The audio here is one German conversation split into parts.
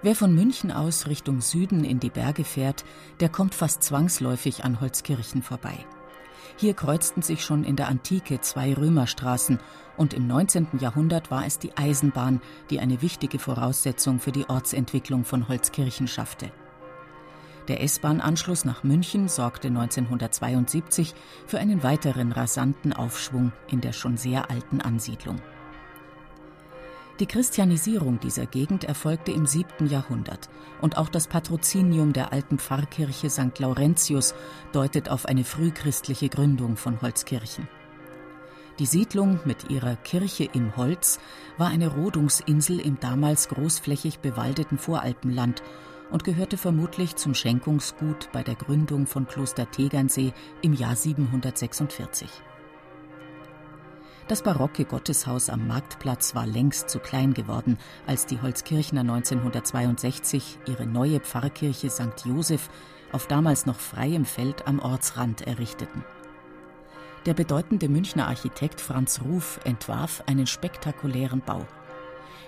Wer von München aus Richtung Süden in die Berge fährt, der kommt fast zwangsläufig an Holzkirchen vorbei. Hier kreuzten sich schon in der Antike zwei Römerstraßen und im 19. Jahrhundert war es die Eisenbahn, die eine wichtige Voraussetzung für die Ortsentwicklung von Holzkirchen schaffte. Der S-Bahn-Anschluss nach München sorgte 1972 für einen weiteren rasanten Aufschwung in der schon sehr alten Ansiedlung. Die Christianisierung dieser Gegend erfolgte im 7. Jahrhundert und auch das Patrozinium der alten Pfarrkirche St. Laurentius deutet auf eine frühchristliche Gründung von Holzkirchen. Die Siedlung mit ihrer Kirche im Holz war eine Rodungsinsel im damals großflächig bewaldeten Voralpenland und gehörte vermutlich zum Schenkungsgut bei der Gründung von Kloster Tegernsee im Jahr 746. Das barocke Gotteshaus am Marktplatz war längst zu klein geworden, als die Holzkirchner 1962 ihre neue Pfarrkirche St. Joseph auf damals noch freiem Feld am Ortsrand errichteten. Der bedeutende Münchner Architekt Franz Ruf entwarf einen spektakulären Bau.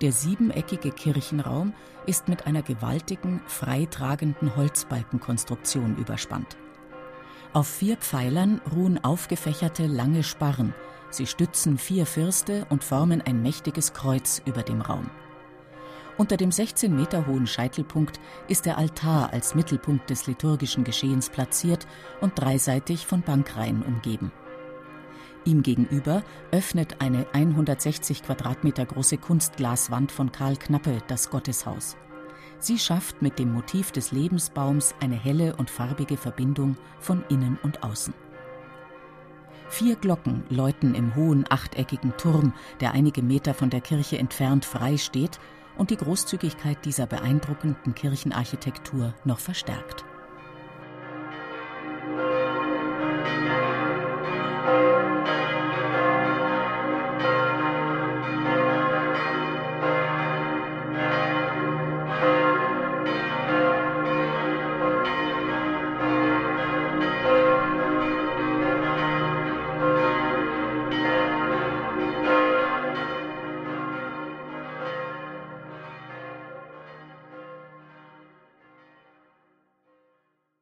Der siebeneckige Kirchenraum ist mit einer gewaltigen, freitragenden Holzbalkenkonstruktion überspannt. Auf vier Pfeilern ruhen aufgefächerte lange Sparren, Sie stützen vier Fürste und formen ein mächtiges Kreuz über dem Raum. Unter dem 16 Meter hohen Scheitelpunkt ist der Altar als Mittelpunkt des liturgischen Geschehens platziert und dreiseitig von Bankreihen umgeben. Ihm gegenüber öffnet eine 160 Quadratmeter große Kunstglaswand von Karl Knappe das Gotteshaus. Sie schafft mit dem Motiv des Lebensbaums eine helle und farbige Verbindung von innen und außen. Vier Glocken läuten im hohen achteckigen Turm, der einige Meter von der Kirche entfernt frei steht und die Großzügigkeit dieser beeindruckenden Kirchenarchitektur noch verstärkt.